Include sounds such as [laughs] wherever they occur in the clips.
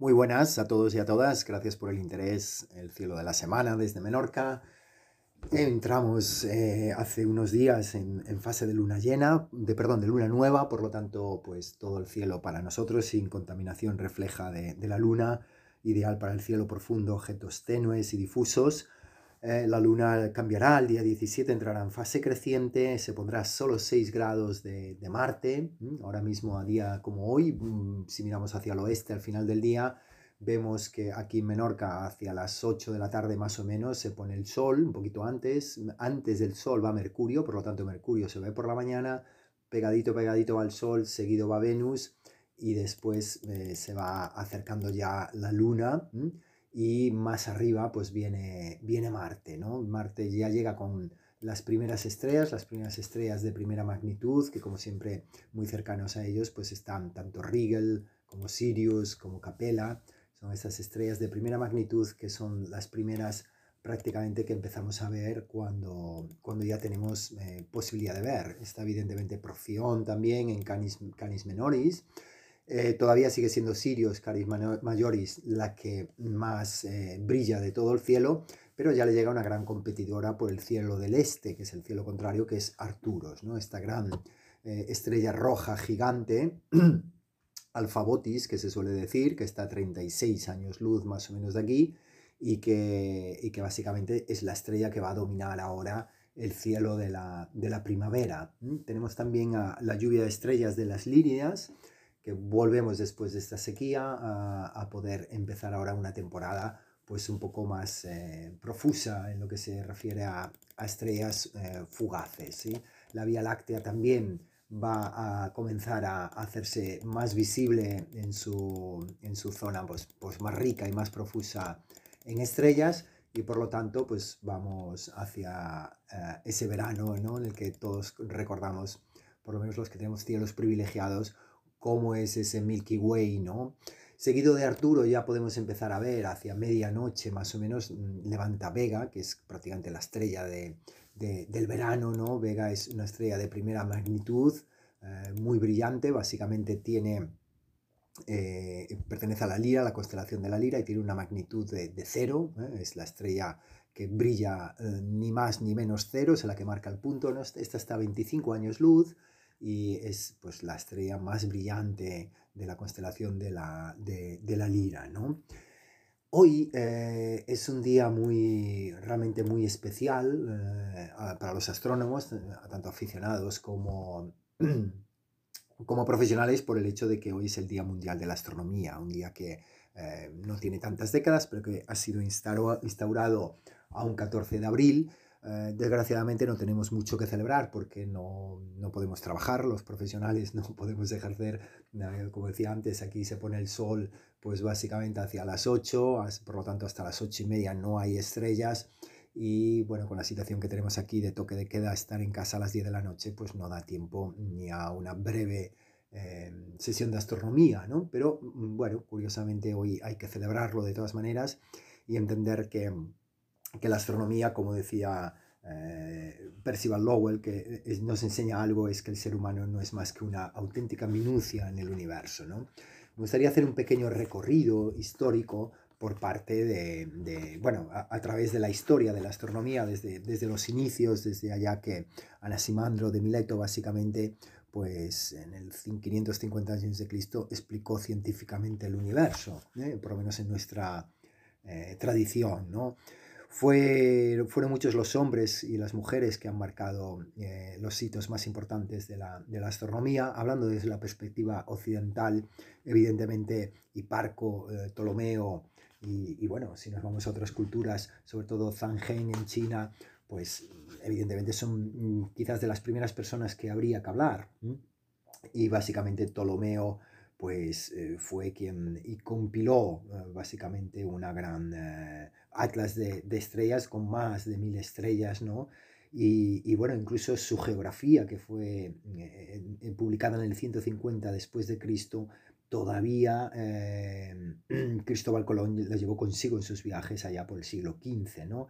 Muy buenas a todos y a todas, gracias por el interés, el cielo de la semana desde Menorca. Entramos eh, hace unos días en, fase de luna llena, de perdón, de luna nueva, por lo tanto, pues todo el cielo para nosotros sin contaminación refleja de, de la luna, ideal para el cielo profundo, objetos tenues y difusos. Eh, la luna cambiará, el día 17 entrará en fase creciente, se pondrá solo 6 grados de, Marte, ahora mismo a día como hoy, mm, si miramos hacia el oeste al final del día, vemos que aquí en Menorca hacia las 8 de la tarde más o menos se pone el sol, un poquito antes, antes del sol va Mercurio, por lo tanto Mercurio se ve por la mañana, pegadito, pegadito va el sol, seguido va Venus y después eh, se va acercando ya la luna y más arriba pues viene, viene Marte, ¿no? Marte ya llega con las primeras estrellas, las primeras estrellas de primera magnitud, que como siempre muy cercanos a ellos pues están tanto Rigel como Sirius, como Capella, son estas estrellas de primera magnitud que son las primeras prácticamente que empezamos a ver cuando, cuando ya tenemos eh, posibilidad de ver. Está evidentemente Profión también en Canis, Canis Menoris, eh, todavía sigue siendo Sirius Caris Majoris la que más eh, brilla de todo el cielo, pero ya le llega una gran competidora por el cielo del este, que es el cielo contrario, que es Arturos, ¿no? esta gran eh, estrella roja gigante, [clears throat] Alfabotis, que se suele decir, que está a 36 años luz más o menos de aquí, y que, y que básicamente es la estrella que va a dominar ahora el cielo de la, de la primavera. Tenemos también a la lluvia de estrellas de las Líridas, que volvemos después de esta sequía a, poder empezar ahora una temporada pues un poco más eh, profusa en lo que se refiere a, estrellas eh, fugaces. ¿sí? La Vía Láctea también va a comenzar a hacerse más visible en su, en su zona pues, pues más rica y más profusa en estrellas y por lo tanto pues vamos hacia eh, ese verano ¿no? en el que todos recordamos, por lo menos los que tenemos cielos privilegiados, cómo es ese Milky Way, ¿no? Seguido de Arturo ya podemos empezar a ver hacia medianoche más o menos mm, Levanta Vega, que es prácticamente la estrella de, del verano, ¿no? Vega es una estrella de primera magnitud, eh, muy brillante, básicamente tiene, eh, pertenece a la Lira, la constelación de la Lira, y tiene una magnitud de, cero, ¿eh? es la estrella que brilla ni más ni menos cero, es la que marca el punto, ¿no? esta está a 25 años luz, y es pues la estrella más brillante de la constelación de la, de, la lira, ¿no? Hoy eh, es un día muy, realmente muy especial eh, para los astrónomos, eh, tanto aficionados como, [clears throat] como profesionales, por el hecho de que hoy es el Día Mundial de la Astronomía, un día que no tiene tantas décadas, pero que ha sido instaurado a un 14 de abril eh, desgraciadamente no tenemos mucho que celebrar porque no, no, podemos trabajar, los profesionales [laughs] no podemos ejercer, como decía antes, aquí se pone el sol pues básicamente hacia las 8, por lo tanto hasta las 8 y media no hay estrellas y bueno, con la situación que tenemos aquí de toque de queda, estar en casa a las 10 de la noche pues no da tiempo ni a una breve eh, sesión de astronomía, ¿no? Pero mm, bueno, curiosamente hoy hay que celebrarlo de todas maneras y entender que que la astronomía, como decía eh, Percival Lowell, que nos enseña algo, es que el ser humano no es más que una auténtica minucia en el universo. ¿no? Me gustaría hacer un pequeño recorrido histórico por parte de, bueno, a, través de la historia de la astronomía, desde, desde los inicios, desde allá que Anaximandro de Mileto básicamente, pues en el 550 años de Cristo explicó científicamente el universo, ¿eh? por lo menos en nuestra eh, tradición, ¿no? Fue, fueron muchos los hombres y las mujeres que han marcado eh, los hitos más importantes de la, de la, astronomía, hablando desde la perspectiva occidental, evidentemente Hiparco, eh, Ptolomeo y, bueno, si nos vamos a otras culturas, sobre todo Zhang en China, pues evidentemente son mm, quizás de las primeras personas que habría que hablar. Y básicamente Ptolomeo pues eh, fue quien y compiló eh, básicamente una gran eh, atlas de, estrellas con más de mil estrellas, ¿no? Y, bueno, incluso su geografía, que fue publicada en el 150 después de Cristo, todavía [clears throat] Cristóbal Colón la llevó consigo en sus viajes allá por el siglo XV, ¿no?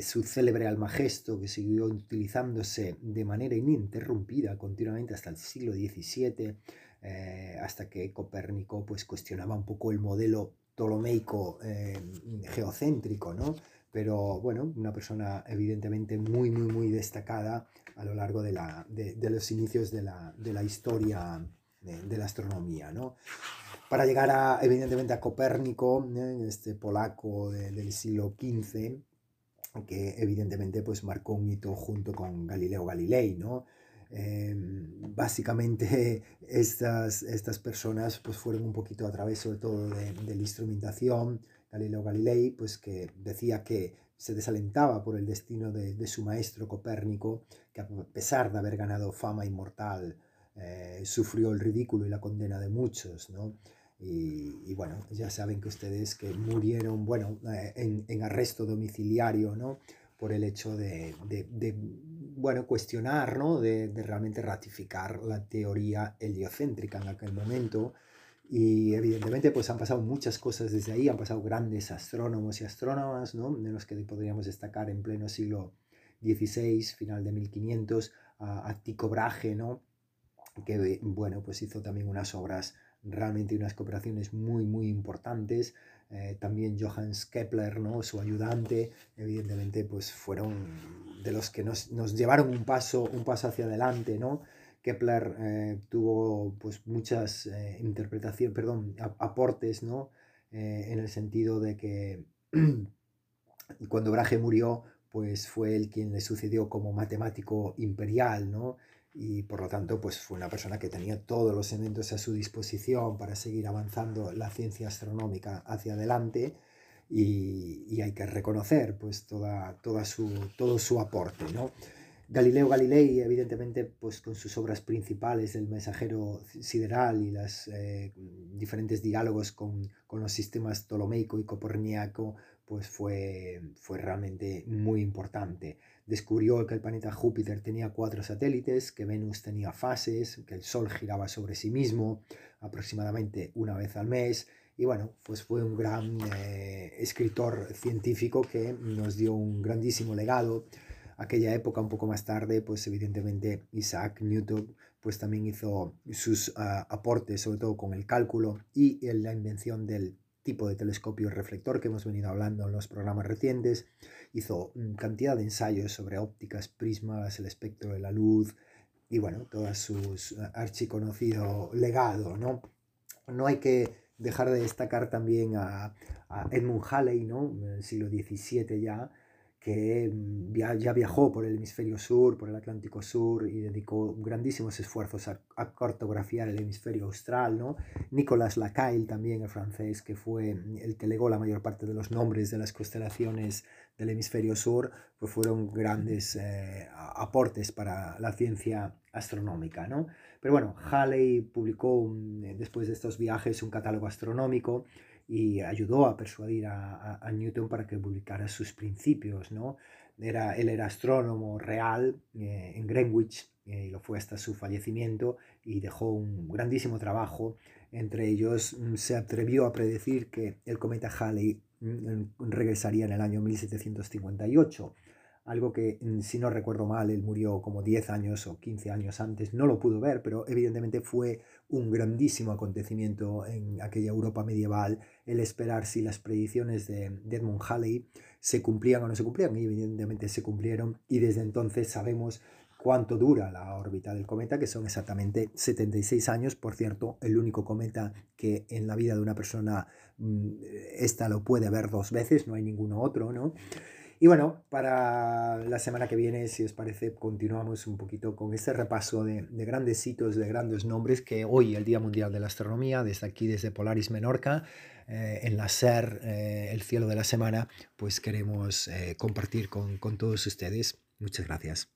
su célebre almagesto, que siguió utilizándose de manera ininterrumpida continuamente hasta el siglo XVII, eh, hasta que Copérnico pues, cuestionaba un poco el modelo ptolomeico geocéntrico, ¿no? Pero bueno, una persona evidentemente muy, muy, muy destacada a lo largo de, la, de, los inicios de la, de la historia de, la astronomía, ¿no? Para llegar a, evidentemente a Copérnico, este polaco del siglo XV, que evidentemente pues marcó un hito junto con Galileo Galilei, ¿no? Em, básicamente [laughs] estas, estas personas pues fueron un poquito a través sobre todo de, de, la instrumentación, Galileo Galilei pues que decía que se desalentaba por el destino de, de, su maestro Copérnico, que a pesar de haber ganado fama inmortal, eh, sufrió el ridículo y la condena de muchos, ¿no? Y, bueno, ya saben que ustedes que murieron, bueno, eh, en, en, arresto domiciliario, ¿no? Por el hecho de, de bueno, cuestionar, ¿no? De, realmente ratificar la teoría heliocéntrica en aquel momento. Y evidentemente pues han pasado muchas cosas desde ahí, han pasado grandes astrónomos y astrónomas, ¿no? De los que podríamos destacar en pleno siglo XVI, final de 1500, a, a Tycho Brahe, ¿no? Que, bueno, pues hizo también unas obras realmente unas cooperaciones muy, muy importantes. Eh, también Johannes Kepler, ¿no? su ayudante, evidentemente, pues fueron de los que nos, nos llevaron un paso, un paso hacia adelante, ¿no? Kepler eh, tuvo pues muchas eh, interpretaciones, perdón, aportes, ¿no? en el sentido de que [clears throat] cuando Brahe murió, pues fue él quien le sucedió como matemático imperial, ¿no? Y por lo tanto pues fue una persona que tenía todos los elementos a su disposición para seguir avanzando la ciencia astronómica hacia adelante y, hay que reconocer pues toda, toda su, todo su aporte. ¿no? Galileo Galilei, evidentemente, pues con sus obras principales, El mensajero sideral y los eh, diferentes diálogos con, con, los sistemas ptolomeico y coperníaco, pues fue, fue realmente muy importante descubrió que el planeta Júpiter tenía cuatro satélites, que Venus tenía fases, que el Sol giraba sobre sí mismo aproximadamente una vez al mes. Y bueno, pues fue un gran eh, escritor científico que nos dio un grandísimo legado. Aquella época, un poco más tarde, pues evidentemente Isaac Newton pues también hizo sus ah, aportes, sobre todo con el cálculo y la invención del tipo de telescopio reflector que hemos venido hablando en los programas recientes. Hizo cantidad de ensayos sobre ópticas, prismas, el espectro de la luz y bueno, todo su eh, archiconocido legado, ¿no? No hay que dejar de destacar también a, a Edmund Halley, ¿no? En el siglo XVII ya, que mm, ya viajó por el hemisferio sur, por el Atlántico Sur y dedicó grandísimos esfuerzos a, cartografiar el hemisferio austral, ¿no? Nicolas Lacaille también, el francés, que fue mm, el que legó la mayor parte de los nombres de las constelaciones del hemisferio sur, pues fueron grandes eh, aportes para la ciencia astronómica, ¿no? Pero bueno, Halley publicó eh, después de estos viajes un catálogo astronómico y ayudó a persuadir a, Newton para que publicara sus principios, ¿no? Era, él era astrónomo real eh, en Greenwich eh, y lo fue hasta su fallecimiento y dejó un grandísimo trabajo. Entre ellos mm, se atrevió a predecir que el cometa Halley mm, regresaría en el año 1758 algo que, mm, si no recuerdo mal, él murió como 10 años o 15 años antes, no lo pudo ver, pero evidentemente fue un grandísimo acontecimiento en aquella Europa medieval el esperar si las predicciones de, Edmund Halley se cumplían o no se cumplían, y evidentemente se cumplieron, y desde entonces sabemos cuánto dura la órbita del cometa, que son exactamente 76 años, por cierto, el único cometa que en la vida de una persona mm, esta lo puede ver dos veces, no hay ninguno otro, ¿no? Y bueno, para la semana que viene, si os parece, continuamos un poquito con este repaso de, grandes hitos, de grandes nombres que hoy, el Día Mundial de la Astronomía, desde aquí, desde Polaris Menorca, eh, en la SER, eh, el cielo de la semana, pues queremos eh, compartir con todos ustedes. Muchas gracias.